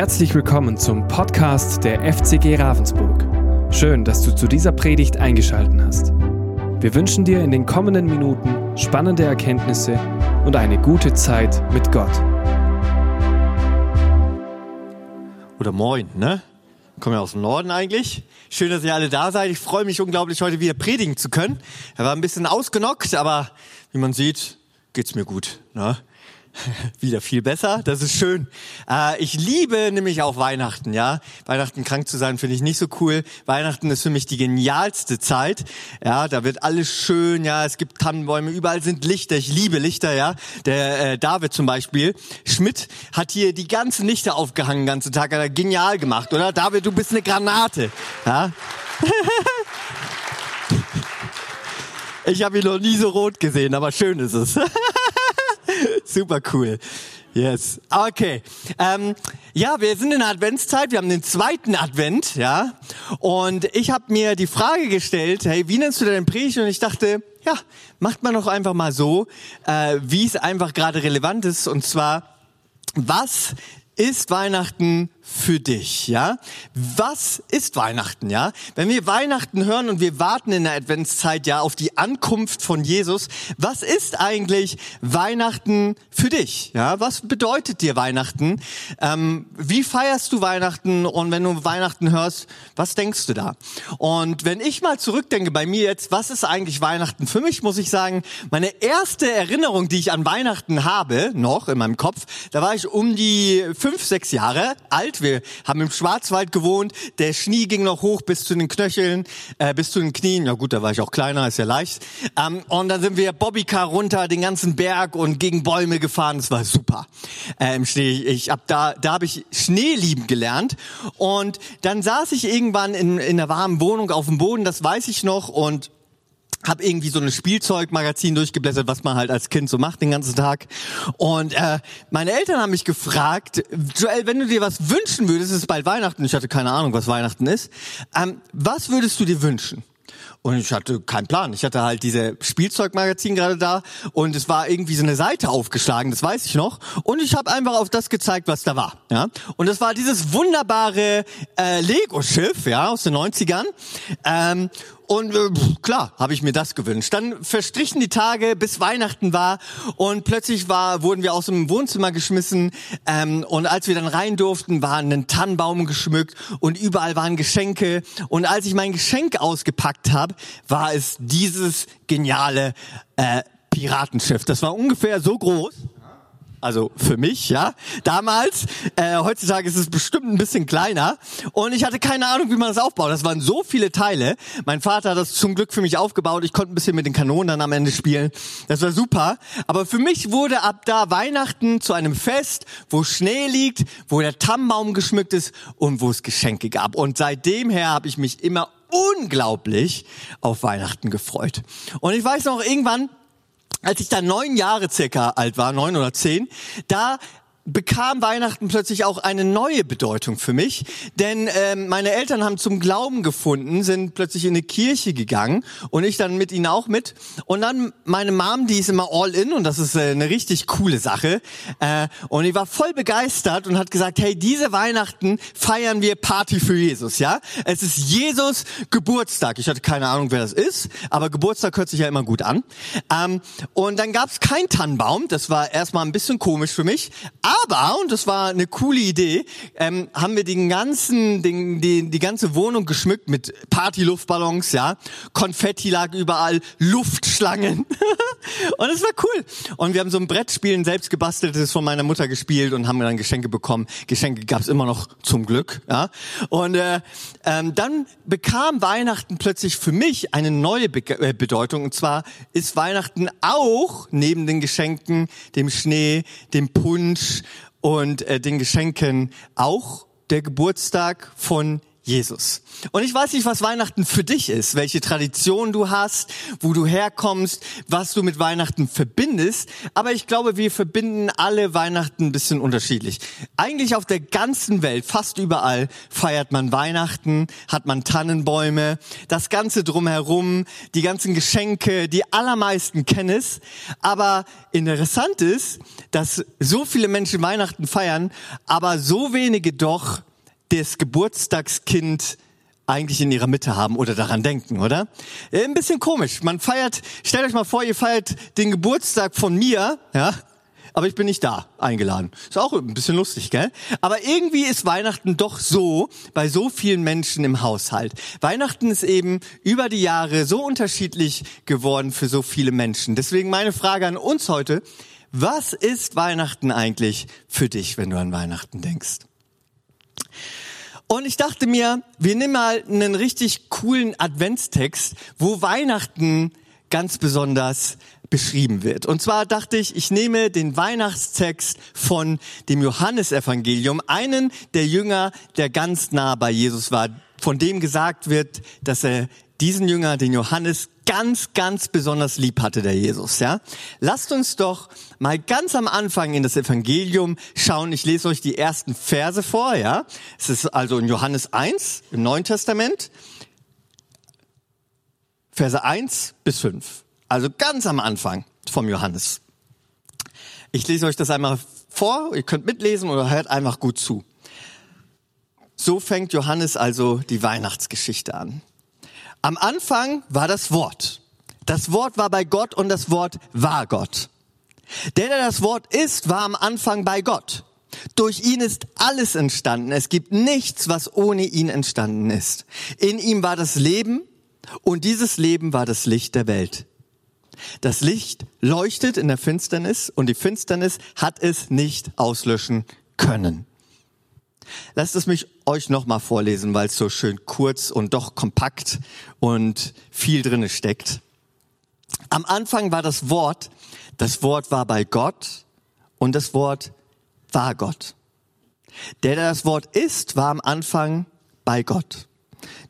Herzlich willkommen zum Podcast der FCG Ravensburg. Schön, dass du zu dieser Predigt eingeschaltet hast. Wir wünschen dir in den kommenden Minuten spannende Erkenntnisse und eine gute Zeit mit Gott. Oder moin, ne? Kommen ja aus dem Norden eigentlich. Schön, dass ihr alle da seid. Ich freue mich unglaublich, heute wieder predigen zu können. Er war ein bisschen ausgenockt, aber wie man sieht, geht's mir gut. Ne? wieder viel besser. Das ist schön. Äh, ich liebe nämlich auch Weihnachten, ja. Weihnachten krank zu sein finde ich nicht so cool. Weihnachten ist für mich die genialste Zeit. Ja, da wird alles schön, ja. Es gibt Tannenbäume, überall sind Lichter. Ich liebe Lichter, ja. Der äh, David zum Beispiel. Schmidt hat hier die ganzen Lichter aufgehangen, den ganzen Tag. Hat er genial gemacht, oder? David, du bist eine Granate. Ja. Ich habe ihn noch nie so rot gesehen, aber schön ist es. Super cool. Yes. Okay. Ähm, ja, wir sind in der Adventszeit. Wir haben den zweiten Advent, ja. Und ich habe mir die Frage gestellt: Hey, wie nennst du deine Predigt? Und ich dachte, ja, macht man doch einfach mal so, äh, wie es einfach gerade relevant ist. Und zwar, was ist Weihnachten für dich, ja? Was ist Weihnachten, ja? Wenn wir Weihnachten hören und wir warten in der Adventszeit ja auf die Ankunft von Jesus, was ist eigentlich Weihnachten für dich, ja? Was bedeutet dir Weihnachten? Ähm, wie feierst du Weihnachten? Und wenn du Weihnachten hörst, was denkst du da? Und wenn ich mal zurückdenke bei mir jetzt, was ist eigentlich Weihnachten für mich, muss ich sagen, meine erste Erinnerung, die ich an Weihnachten habe, noch in meinem Kopf, da war ich um die fünf, sechs Jahre alt wir haben im Schwarzwald gewohnt. Der Schnee ging noch hoch bis zu den Knöcheln, äh, bis zu den Knien. Ja gut, da war ich auch kleiner, ist ja leicht. Ähm, und dann sind wir Bobbycar runter den ganzen Berg und gegen Bäume gefahren. Das war super äh, im Schnee. Ich hab da, da habe ich Schnee lieben gelernt. Und dann saß ich irgendwann in, in einer warmen Wohnung auf dem Boden, das weiß ich noch. Und habe irgendwie so ein Spielzeugmagazin durchgeblättert, was man halt als Kind so macht den ganzen Tag. Und äh, meine Eltern haben mich gefragt, Joel, wenn du dir was wünschen würdest, es ist bald Weihnachten, ich hatte keine Ahnung, was Weihnachten ist, ähm, was würdest du dir wünschen? Und ich hatte keinen Plan. Ich hatte halt diese Spielzeugmagazin gerade da und es war irgendwie so eine Seite aufgeschlagen, das weiß ich noch. Und ich habe einfach auf das gezeigt, was da war. Ja? Und das war dieses wunderbare äh, Lego-Schiff ja, aus den 90ern. Ähm, und äh, klar, habe ich mir das gewünscht. Dann verstrichen die Tage, bis Weihnachten war und plötzlich war, wurden wir aus dem Wohnzimmer geschmissen ähm, und als wir dann rein durften, war ein Tannenbaum geschmückt und überall waren Geschenke. Und als ich mein Geschenk ausgepackt habe, war es dieses geniale äh, Piratenschiff. Das war ungefähr so groß also für mich, ja, damals. Äh, heutzutage ist es bestimmt ein bisschen kleiner. Und ich hatte keine Ahnung, wie man das aufbaut. Das waren so viele Teile. Mein Vater hat das zum Glück für mich aufgebaut. Ich konnte ein bisschen mit den Kanonen dann am Ende spielen. Das war super. Aber für mich wurde ab da Weihnachten zu einem Fest, wo Schnee liegt, wo der Tannenbaum geschmückt ist und wo es Geschenke gab. Und seitdem her habe ich mich immer unglaublich auf Weihnachten gefreut. Und ich weiß noch, irgendwann als ich da neun Jahre circa alt war, neun oder zehn, da bekam Weihnachten plötzlich auch eine neue Bedeutung für mich, denn ähm, meine Eltern haben zum Glauben gefunden, sind plötzlich in eine Kirche gegangen und ich dann mit ihnen auch mit. Und dann meine Mom, die ist immer all in und das ist äh, eine richtig coole Sache. Äh, und die war voll begeistert und hat gesagt, hey, diese Weihnachten feiern wir Party für Jesus, ja? Es ist Jesus Geburtstag. Ich hatte keine Ahnung, wer das ist, aber Geburtstag hört sich ja immer gut an. Ähm, und dann gab es kein Tannenbaum, das war erstmal ein bisschen komisch für mich. Aber, und das war eine coole Idee, ähm, haben wir den ganzen, den, die, die ganze Wohnung geschmückt mit Partyluftballons, ja. Konfetti lag überall, Luftschlangen. und es war cool. Und wir haben so ein Brettspielen selbst gebasteltes von meiner Mutter gespielt und haben dann Geschenke bekommen. Geschenke gab's immer noch zum Glück, ja. Und äh, ähm, dann bekam Weihnachten plötzlich für mich eine neue Be äh, Bedeutung. Und zwar ist Weihnachten auch neben den Geschenken, dem Schnee, dem Punsch und äh, den Geschenken auch der Geburtstag von Jesus. Und ich weiß nicht, was Weihnachten für dich ist, welche Tradition du hast, wo du herkommst, was du mit Weihnachten verbindest. Aber ich glaube, wir verbinden alle Weihnachten ein bisschen unterschiedlich. Eigentlich auf der ganzen Welt, fast überall, feiert man Weihnachten, hat man Tannenbäume, das Ganze drumherum, die ganzen Geschenke, die allermeisten kennen es. Aber interessant ist, dass so viele Menschen Weihnachten feiern, aber so wenige doch das Geburtstagskind eigentlich in ihrer Mitte haben oder daran denken, oder? Äh, ein bisschen komisch. Man feiert, stellt euch mal vor, ihr feiert den Geburtstag von mir, ja, aber ich bin nicht da eingeladen. Ist auch ein bisschen lustig, gell? Aber irgendwie ist Weihnachten doch so bei so vielen Menschen im Haushalt. Weihnachten ist eben über die Jahre so unterschiedlich geworden für so viele Menschen. Deswegen meine Frage an uns heute. Was ist Weihnachten eigentlich für dich, wenn du an Weihnachten denkst? Und ich dachte mir, wir nehmen mal einen richtig coolen Adventstext, wo Weihnachten ganz besonders beschrieben wird. Und zwar dachte ich, ich nehme den Weihnachtstext von dem Johannesevangelium, einen der Jünger, der ganz nah bei Jesus war, von dem gesagt wird, dass er diesen Jünger, den Johannes, ganz, ganz besonders lieb hatte, der Jesus, ja. Lasst uns doch mal ganz am Anfang in das Evangelium schauen. Ich lese euch die ersten Verse vor, ja. Es ist also in Johannes 1 im Neuen Testament. Verse 1 bis 5. Also ganz am Anfang vom Johannes. Ich lese euch das einmal vor, ihr könnt mitlesen oder hört einfach gut zu. So fängt Johannes also die Weihnachtsgeschichte an. Am Anfang war das Wort. Das Wort war bei Gott und das Wort war Gott. Der, der das Wort ist, war am Anfang bei Gott. Durch ihn ist alles entstanden. Es gibt nichts, was ohne ihn entstanden ist. In ihm war das Leben und dieses Leben war das Licht der Welt. Das Licht leuchtet in der Finsternis und die Finsternis hat es nicht auslöschen können. Lasst es mich euch nochmal vorlesen, weil es so schön kurz und doch kompakt und viel drinne steckt. Am Anfang war das Wort, das Wort war bei Gott und das Wort war Gott. Der, der das Wort ist, war am Anfang bei Gott.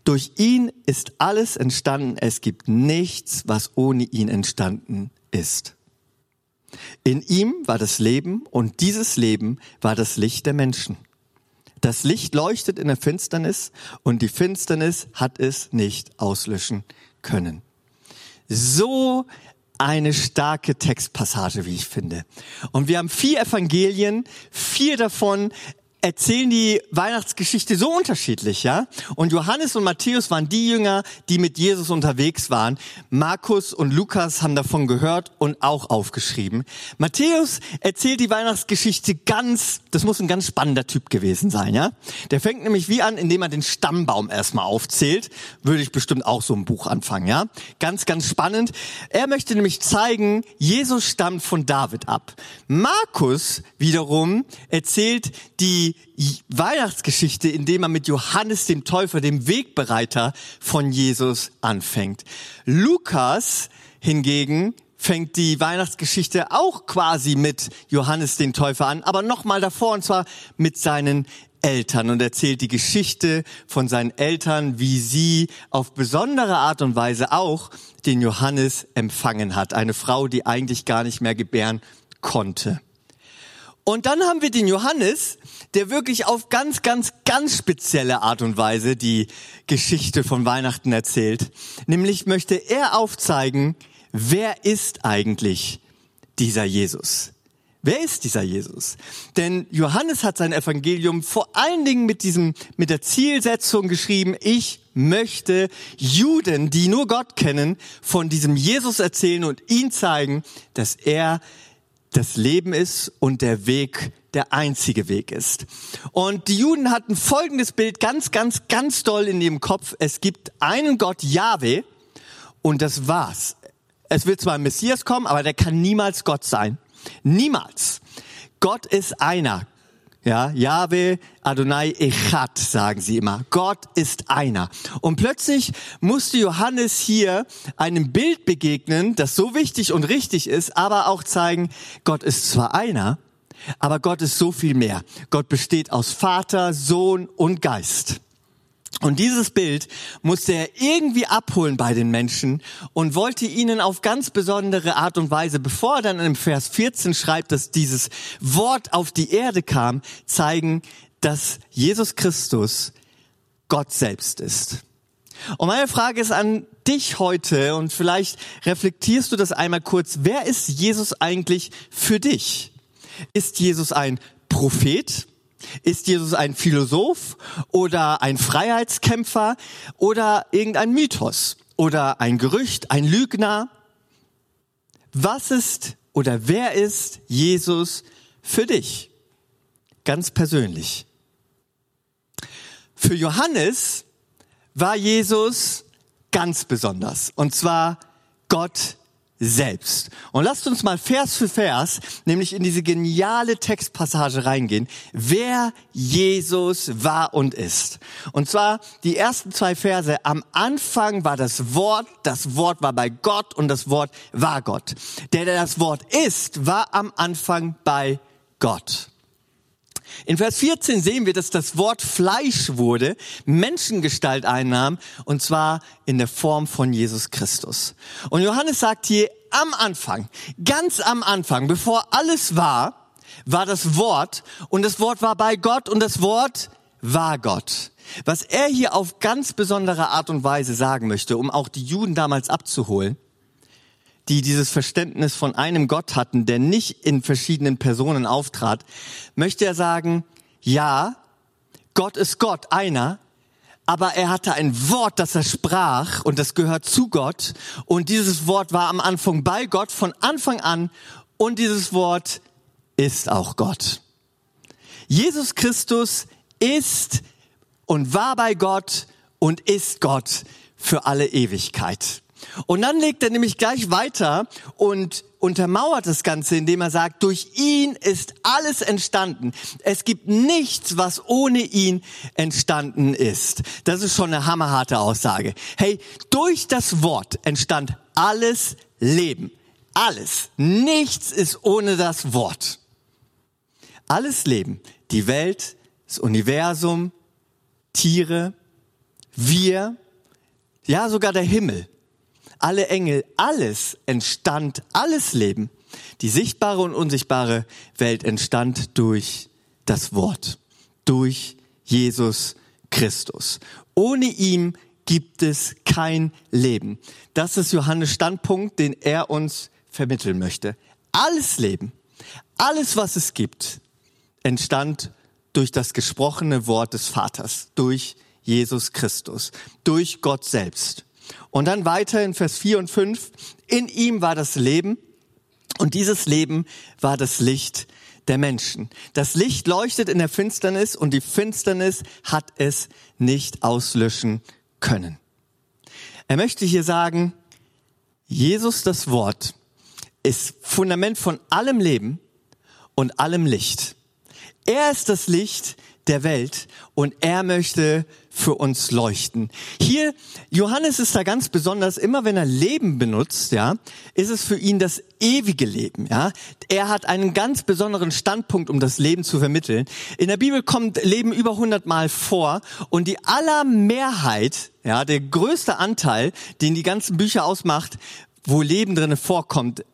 Durch ihn ist alles entstanden. Es gibt nichts, was ohne ihn entstanden ist. In ihm war das Leben und dieses Leben war das Licht der Menschen. Das Licht leuchtet in der Finsternis und die Finsternis hat es nicht auslöschen können. So eine starke Textpassage, wie ich finde. Und wir haben vier Evangelien, vier davon erzählen die Weihnachtsgeschichte so unterschiedlich, ja? Und Johannes und Matthäus waren die Jünger, die mit Jesus unterwegs waren. Markus und Lukas haben davon gehört und auch aufgeschrieben. Matthäus erzählt die Weihnachtsgeschichte ganz, das muss ein ganz spannender Typ gewesen sein, ja? Der fängt nämlich wie an, indem er den Stammbaum erstmal aufzählt. Würde ich bestimmt auch so ein Buch anfangen, ja? Ganz, ganz spannend. Er möchte nämlich zeigen, Jesus stammt von David ab. Markus wiederum erzählt die Weihnachtsgeschichte, indem er mit Johannes dem Täufer, dem Wegbereiter von Jesus anfängt. Lukas hingegen fängt die Weihnachtsgeschichte auch quasi mit Johannes den Täufer an, aber nochmal davor und zwar mit seinen Eltern und erzählt die Geschichte von seinen Eltern, wie sie auf besondere Art und Weise auch den Johannes empfangen hat. Eine Frau, die eigentlich gar nicht mehr gebären konnte. Und dann haben wir den Johannes, der wirklich auf ganz, ganz, ganz spezielle Art und Weise die Geschichte von Weihnachten erzählt. Nämlich möchte er aufzeigen, wer ist eigentlich dieser Jesus? Wer ist dieser Jesus? Denn Johannes hat sein Evangelium vor allen Dingen mit diesem, mit der Zielsetzung geschrieben, ich möchte Juden, die nur Gott kennen, von diesem Jesus erzählen und ihn zeigen, dass er das Leben ist und der Weg der einzige Weg ist. Und die Juden hatten folgendes Bild ganz, ganz, ganz doll in ihrem Kopf. Es gibt einen Gott, Yahweh, und das war's. Es wird zwar ein Messias kommen, aber der kann niemals Gott sein. Niemals. Gott ist einer. Ja, Yahweh, Adonai Echad, sagen sie immer. Gott ist einer. Und plötzlich musste Johannes hier einem Bild begegnen, das so wichtig und richtig ist, aber auch zeigen, Gott ist zwar einer, aber Gott ist so viel mehr. Gott besteht aus Vater, Sohn und Geist. Und dieses Bild musste er irgendwie abholen bei den Menschen und wollte ihnen auf ganz besondere Art und Weise, bevor er dann im Vers 14 schreibt, dass dieses Wort auf die Erde kam, zeigen, dass Jesus Christus Gott selbst ist. Und meine Frage ist an dich heute und vielleicht reflektierst du das einmal kurz. Wer ist Jesus eigentlich für dich? Ist Jesus ein Prophet? Ist Jesus ein Philosoph oder ein Freiheitskämpfer oder irgendein Mythos oder ein Gerücht, ein Lügner? Was ist oder wer ist Jesus für dich? Ganz persönlich. Für Johannes war Jesus ganz besonders. Und zwar Gott selbst. Und lasst uns mal Vers für Vers, nämlich in diese geniale Textpassage reingehen, wer Jesus war und ist. Und zwar die ersten zwei Verse. Am Anfang war das Wort, das Wort war bei Gott und das Wort war Gott. Der, der das Wort ist, war am Anfang bei Gott. In Vers 14 sehen wir, dass das Wort Fleisch wurde, Menschengestalt einnahm, und zwar in der Form von Jesus Christus. Und Johannes sagt hier, am Anfang, ganz am Anfang, bevor alles war, war das Wort, und das Wort war bei Gott, und das Wort war Gott. Was er hier auf ganz besondere Art und Weise sagen möchte, um auch die Juden damals abzuholen, die dieses Verständnis von einem Gott hatten, der nicht in verschiedenen Personen auftrat, möchte er sagen, ja, Gott ist Gott, einer, aber er hatte ein Wort, das er sprach und das gehört zu Gott und dieses Wort war am Anfang bei Gott von Anfang an und dieses Wort ist auch Gott. Jesus Christus ist und war bei Gott und ist Gott für alle Ewigkeit. Und dann legt er nämlich gleich weiter und untermauert das Ganze, indem er sagt, durch ihn ist alles entstanden. Es gibt nichts, was ohne ihn entstanden ist. Das ist schon eine hammerharte Aussage. Hey, durch das Wort entstand alles Leben. Alles. Nichts ist ohne das Wort. Alles Leben. Die Welt, das Universum, Tiere, wir, ja sogar der Himmel alle Engel, alles entstand, alles Leben. Die sichtbare und unsichtbare Welt entstand durch das Wort, durch Jesus Christus. Ohne ihm gibt es kein Leben. Das ist Johannes Standpunkt, den er uns vermitteln möchte. Alles Leben, alles was es gibt, entstand durch das gesprochene Wort des Vaters, durch Jesus Christus, durch Gott selbst. Und dann weiter in Vers 4 und 5. In ihm war das Leben und dieses Leben war das Licht der Menschen. Das Licht leuchtet in der Finsternis und die Finsternis hat es nicht auslöschen können. Er möchte hier sagen, Jesus das Wort ist Fundament von allem Leben und allem Licht. Er ist das Licht der Welt und er möchte für uns leuchten. Hier, Johannes ist da ganz besonders, immer wenn er Leben benutzt, ja, ist es für ihn das ewige Leben, ja. Er hat einen ganz besonderen Standpunkt, um das Leben zu vermitteln. In der Bibel kommt Leben über 100 Mal vor und die aller Mehrheit, ja, der größte Anteil, den die ganzen Bücher ausmacht, wo Leben drinne vorkommt,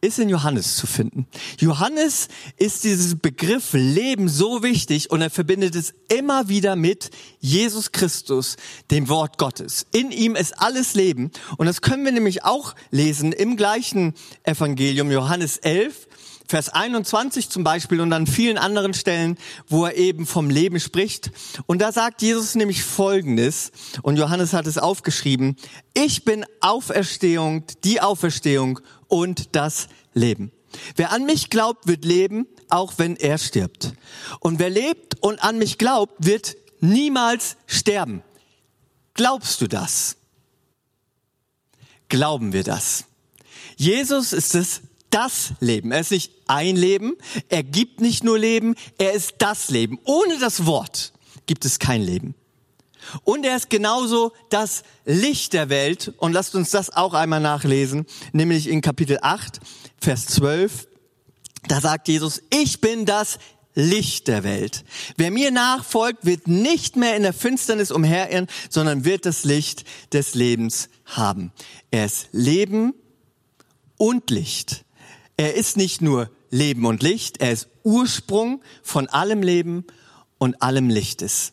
ist in Johannes zu finden. Johannes ist dieses Begriff Leben so wichtig und er verbindet es immer wieder mit Jesus Christus, dem Wort Gottes. In ihm ist alles Leben und das können wir nämlich auch lesen im gleichen Evangelium, Johannes 11, Vers 21 zum Beispiel und an vielen anderen Stellen, wo er eben vom Leben spricht. Und da sagt Jesus nämlich Folgendes, und Johannes hat es aufgeschrieben, ich bin Auferstehung, die Auferstehung und das Leben. Wer an mich glaubt, wird leben, auch wenn er stirbt. Und wer lebt und an mich glaubt, wird niemals sterben. Glaubst du das? Glauben wir das? Jesus ist es das Leben. Er ist nicht ein Leben, er gibt nicht nur Leben, er ist das Leben. Ohne das Wort gibt es kein Leben. Und er ist genauso das Licht der Welt. Und lasst uns das auch einmal nachlesen, nämlich in Kapitel 8, Vers 12. Da sagt Jesus, ich bin das Licht der Welt. Wer mir nachfolgt, wird nicht mehr in der Finsternis umherirren, sondern wird das Licht des Lebens haben. Er ist Leben und Licht. Er ist nicht nur Leben und Licht, er ist Ursprung von allem Leben und allem Lichtes.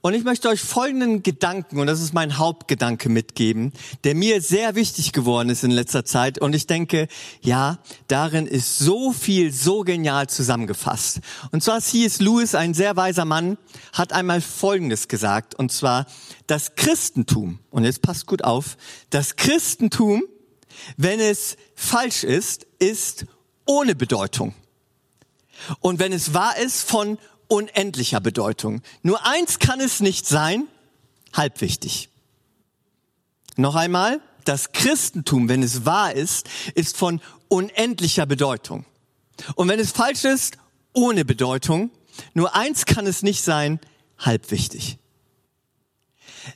Und ich möchte euch folgenden Gedanken, und das ist mein Hauptgedanke mitgeben, der mir sehr wichtig geworden ist in letzter Zeit. Und ich denke, ja, darin ist so viel, so genial zusammengefasst. Und zwar C.S. Lewis, ein sehr weiser Mann, hat einmal Folgendes gesagt, und zwar, das Christentum, und jetzt passt gut auf, das Christentum, wenn es falsch ist, ist ohne Bedeutung. Und wenn es wahr ist, von unendlicher Bedeutung. Nur eins kann es nicht sein, halbwichtig. Noch einmal, das Christentum, wenn es wahr ist, ist von unendlicher Bedeutung. Und wenn es falsch ist, ohne Bedeutung. Nur eins kann es nicht sein, halbwichtig.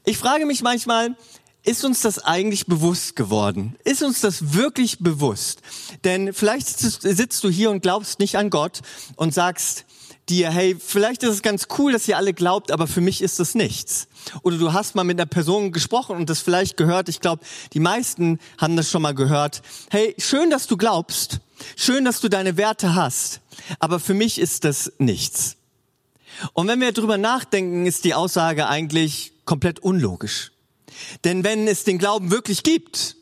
Ich frage mich manchmal, ist uns das eigentlich bewusst geworden? Ist uns das wirklich bewusst? Denn vielleicht sitzt du hier und glaubst nicht an Gott und sagst, dir, hey, vielleicht ist es ganz cool, dass ihr alle glaubt, aber für mich ist das nichts. Oder du hast mal mit einer Person gesprochen und das vielleicht gehört. Ich glaube, die meisten haben das schon mal gehört. Hey, schön, dass du glaubst. Schön, dass du deine Werte hast. Aber für mich ist das nichts. Und wenn wir drüber nachdenken, ist die Aussage eigentlich komplett unlogisch. Denn wenn es den Glauben wirklich gibt,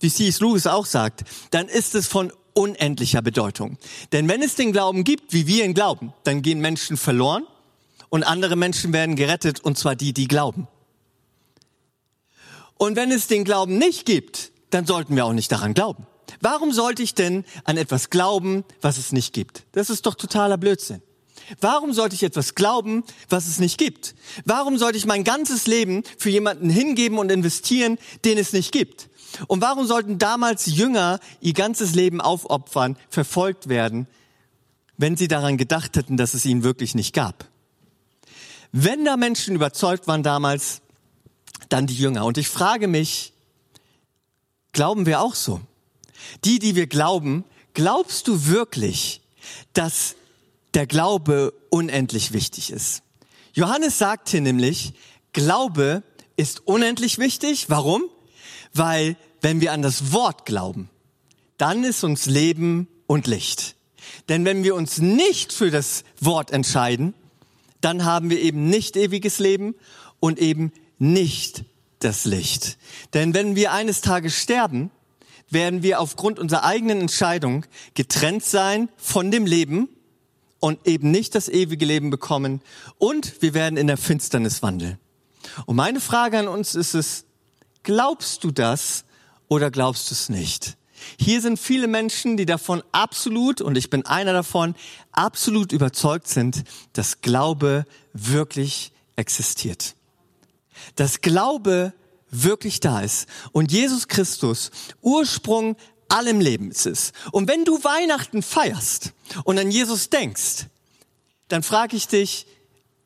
wie C.S. Lewis auch sagt, dann ist es von unendlicher Bedeutung. Denn wenn es den Glauben gibt, wie wir ihn glauben, dann gehen Menschen verloren und andere Menschen werden gerettet, und zwar die, die glauben. Und wenn es den Glauben nicht gibt, dann sollten wir auch nicht daran glauben. Warum sollte ich denn an etwas glauben, was es nicht gibt? Das ist doch totaler Blödsinn. Warum sollte ich etwas glauben, was es nicht gibt? Warum sollte ich mein ganzes Leben für jemanden hingeben und investieren, den es nicht gibt? Und warum sollten damals Jünger ihr ganzes Leben aufopfern, verfolgt werden, wenn sie daran gedacht hätten, dass es ihn wirklich nicht gab? Wenn da Menschen überzeugt waren damals, dann die Jünger. Und ich frage mich, glauben wir auch so? Die, die wir glauben, glaubst du wirklich, dass der Glaube unendlich wichtig ist? Johannes sagt hier nämlich, Glaube ist unendlich wichtig. Warum? Weil wenn wir an das Wort glauben, dann ist uns Leben und Licht. Denn wenn wir uns nicht für das Wort entscheiden, dann haben wir eben nicht ewiges Leben und eben nicht das Licht. Denn wenn wir eines Tages sterben, werden wir aufgrund unserer eigenen Entscheidung getrennt sein von dem Leben und eben nicht das ewige Leben bekommen und wir werden in der Finsternis wandeln. Und meine Frage an uns ist es, Glaubst du das oder glaubst du es nicht? Hier sind viele Menschen, die davon absolut, und ich bin einer davon, absolut überzeugt sind, dass Glaube wirklich existiert. Dass Glaube wirklich da ist und Jesus Christus Ursprung allem Lebens ist. Und wenn du Weihnachten feierst und an Jesus denkst, dann frage ich dich,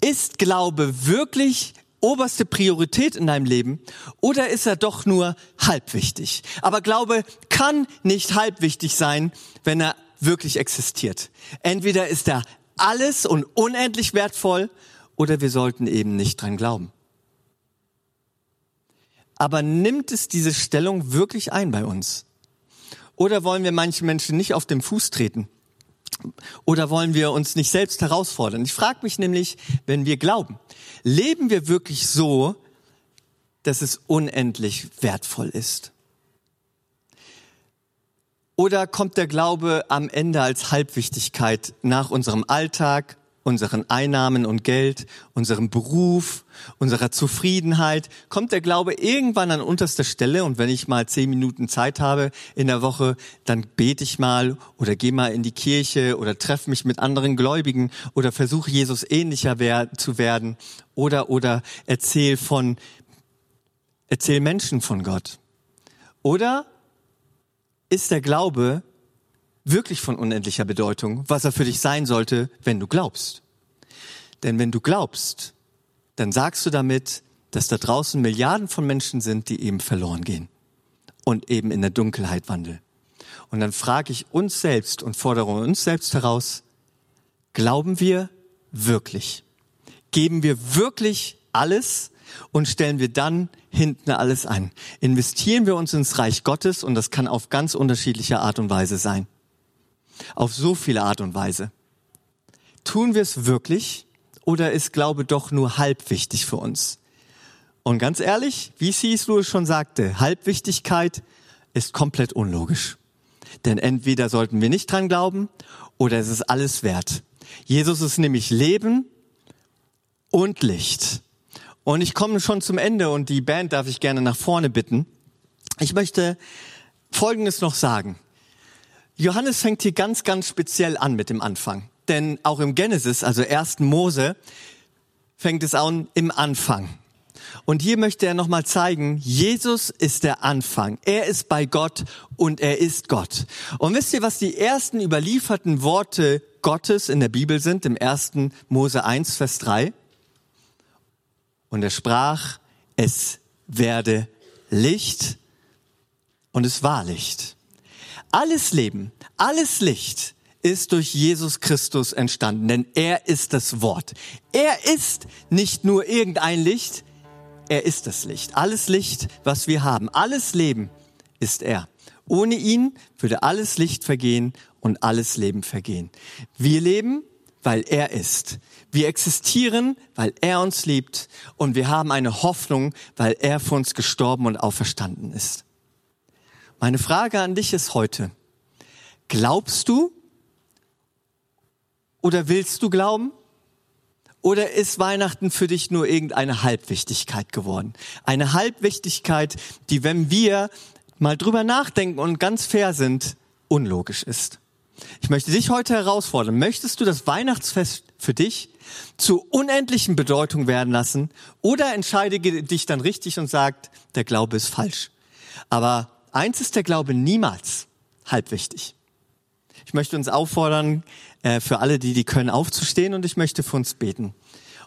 ist Glaube wirklich oberste Priorität in deinem Leben oder ist er doch nur halbwichtig? Aber Glaube kann nicht halbwichtig sein, wenn er wirklich existiert. Entweder ist er alles und unendlich wertvoll oder wir sollten eben nicht dran glauben. Aber nimmt es diese Stellung wirklich ein bei uns? Oder wollen wir manchen Menschen nicht auf den Fuß treten? Oder wollen wir uns nicht selbst herausfordern? Ich frage mich nämlich, wenn wir glauben, leben wir wirklich so, dass es unendlich wertvoll ist? Oder kommt der Glaube am Ende als Halbwichtigkeit nach unserem Alltag, unseren Einnahmen und Geld, unserem Beruf, unserer Zufriedenheit, kommt der Glaube irgendwann an unterster Stelle? Und wenn ich mal zehn Minuten Zeit habe in der Woche, dann bete ich mal oder gehe mal in die Kirche oder treffe mich mit anderen Gläubigen oder versuche Jesus ähnlicher zu werden. Oder, oder erzähl von, erzähl Menschen von Gott. Oder ist der Glaube wirklich von unendlicher Bedeutung, was er für dich sein sollte, wenn du glaubst. Denn wenn du glaubst, dann sagst du damit, dass da draußen Milliarden von Menschen sind, die eben verloren gehen und eben in der Dunkelheit wandeln. Und dann frage ich uns selbst und fordere uns selbst heraus, Glauben wir wirklich? Geben wir wirklich alles und stellen wir dann hinten alles ein? Investieren wir uns ins Reich Gottes und das kann auf ganz unterschiedliche Art und Weise sein. Auf so viele Art und Weise. Tun wir es wirklich oder ist Glaube doch nur halb wichtig für uns? Und ganz ehrlich, wie C.S. Lewis schon sagte, Halbwichtigkeit ist komplett unlogisch. Denn entweder sollten wir nicht dran glauben oder es ist alles wert. Jesus ist nämlich Leben und Licht. Und ich komme schon zum Ende und die Band darf ich gerne nach vorne bitten. Ich möchte Folgendes noch sagen. Johannes fängt hier ganz, ganz speziell an mit dem Anfang. Denn auch im Genesis, also ersten Mose, fängt es an im Anfang. Und hier möchte er nochmal zeigen, Jesus ist der Anfang. Er ist bei Gott und er ist Gott. Und wisst ihr, was die ersten überlieferten Worte Gottes in der Bibel sind? Im ersten Mose 1, Vers 3. Und er sprach, es werde Licht und es war Licht. Alles Leben, alles Licht ist durch Jesus Christus entstanden, denn er ist das Wort. Er ist nicht nur irgendein Licht, er ist das Licht. Alles Licht, was wir haben, alles Leben ist er. Ohne ihn würde alles Licht vergehen und alles Leben vergehen. Wir leben, weil er ist. Wir existieren, weil er uns liebt und wir haben eine Hoffnung, weil er für uns gestorben und auferstanden ist. Meine Frage an dich ist heute, glaubst du oder willst du glauben? Oder ist Weihnachten für dich nur irgendeine Halbwichtigkeit geworden? Eine Halbwichtigkeit, die, wenn wir mal drüber nachdenken und ganz fair sind, unlogisch ist. Ich möchte dich heute herausfordern. Möchtest du das Weihnachtsfest für dich zu unendlichen Bedeutung werden lassen oder entscheide dich dann richtig und sagt, der Glaube ist falsch. Aber eins ist der Glaube niemals halbwichtig. Ich möchte uns auffordern, äh, für alle, die die können, aufzustehen und ich möchte für uns beten.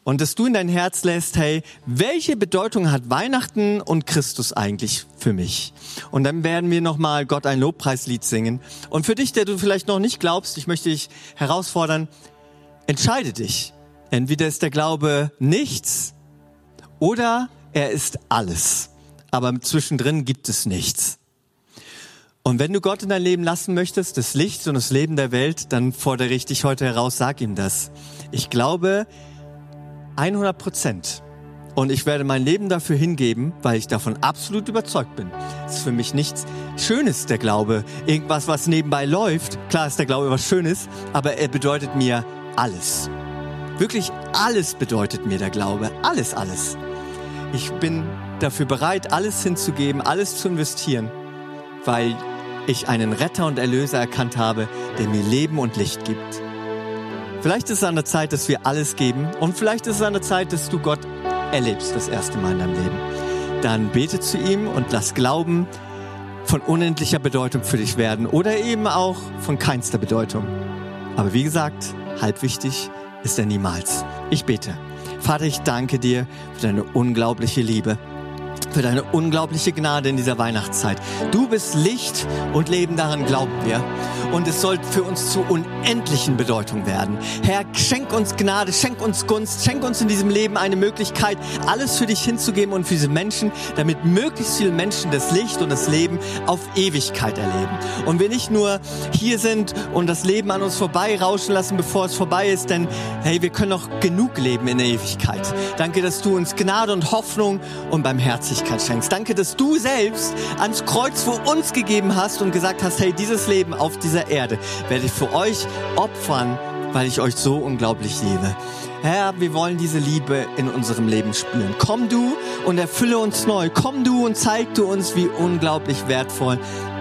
Und dass du in dein Herz lässt, hey, welche Bedeutung hat Weihnachten und Christus eigentlich für mich? Und dann werden wir nochmal Gott ein Lobpreislied singen. Und für dich, der du vielleicht noch nicht glaubst, ich möchte dich herausfordern, entscheide dich. Entweder ist der Glaube nichts oder er ist alles. Aber zwischendrin gibt es nichts. Und wenn du Gott in dein Leben lassen möchtest, das Licht und das Leben der Welt, dann fordere ich dich heute heraus, sag ihm das. Ich glaube 100 Prozent. Und ich werde mein Leben dafür hingeben, weil ich davon absolut überzeugt bin. Es ist für mich nichts Schönes, der Glaube. Irgendwas, was nebenbei läuft. Klar ist der Glaube was Schönes, aber er bedeutet mir alles. Wirklich alles bedeutet mir der Glaube. Alles, alles. Ich bin dafür bereit, alles hinzugeben, alles zu investieren, weil ich einen Retter und Erlöser erkannt habe, der mir Leben und Licht gibt. Vielleicht ist es an der Zeit, dass wir alles geben und vielleicht ist es an der Zeit, dass du Gott erlebst das erste Mal in deinem Leben. Dann bete zu ihm und lass Glauben von unendlicher Bedeutung für dich werden oder eben auch von keinster Bedeutung. Aber wie gesagt, halb wichtig ist er niemals. Ich bete. Vater, ich danke dir für deine unglaubliche Liebe für deine unglaubliche Gnade in dieser Weihnachtszeit. Du bist Licht und Leben, daran glauben wir. Und es soll für uns zu unendlichen Bedeutung werden. Herr, schenk uns Gnade, schenk uns Gunst, schenk uns in diesem Leben eine Möglichkeit, alles für dich hinzugeben und für diese Menschen, damit möglichst viele Menschen das Licht und das Leben auf Ewigkeit erleben. Und wir nicht nur hier sind und das Leben an uns vorbei rauschen lassen, bevor es vorbei ist, denn hey, wir können noch genug leben in der Ewigkeit. Danke, dass du uns Gnade und Hoffnung und beim Herzen Barmherzigkeit schenkst. Danke, dass du selbst ans Kreuz für uns gegeben hast und gesagt hast, hey, dieses Leben auf dieser Erde werde ich für euch opfern, weil ich euch so unglaublich liebe. Herr, wir wollen diese Liebe in unserem Leben spüren. Komm du und erfülle uns neu. Komm du und zeig du uns, wie unglaublich wertvoll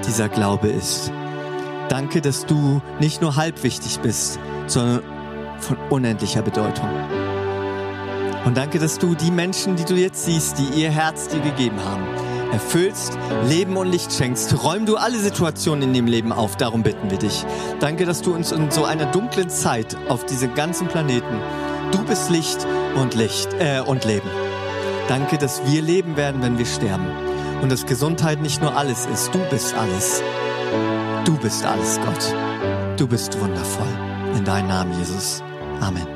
dieser Glaube ist. Danke, dass du nicht nur halb wichtig bist, sondern von unendlicher Bedeutung. Und danke, dass du die Menschen, die du jetzt siehst, die ihr Herz dir gegeben haben, erfüllst, Leben und Licht schenkst. Räum du alle Situationen in dem Leben auf, darum bitten wir dich. Danke, dass du uns in so einer dunklen Zeit auf diesem ganzen Planeten, du bist Licht und Licht äh, und Leben. Danke, dass wir leben werden, wenn wir sterben. Und dass Gesundheit nicht nur alles ist, du bist alles. Du bist alles, Gott. Du bist wundervoll. In deinem Namen, Jesus. Amen.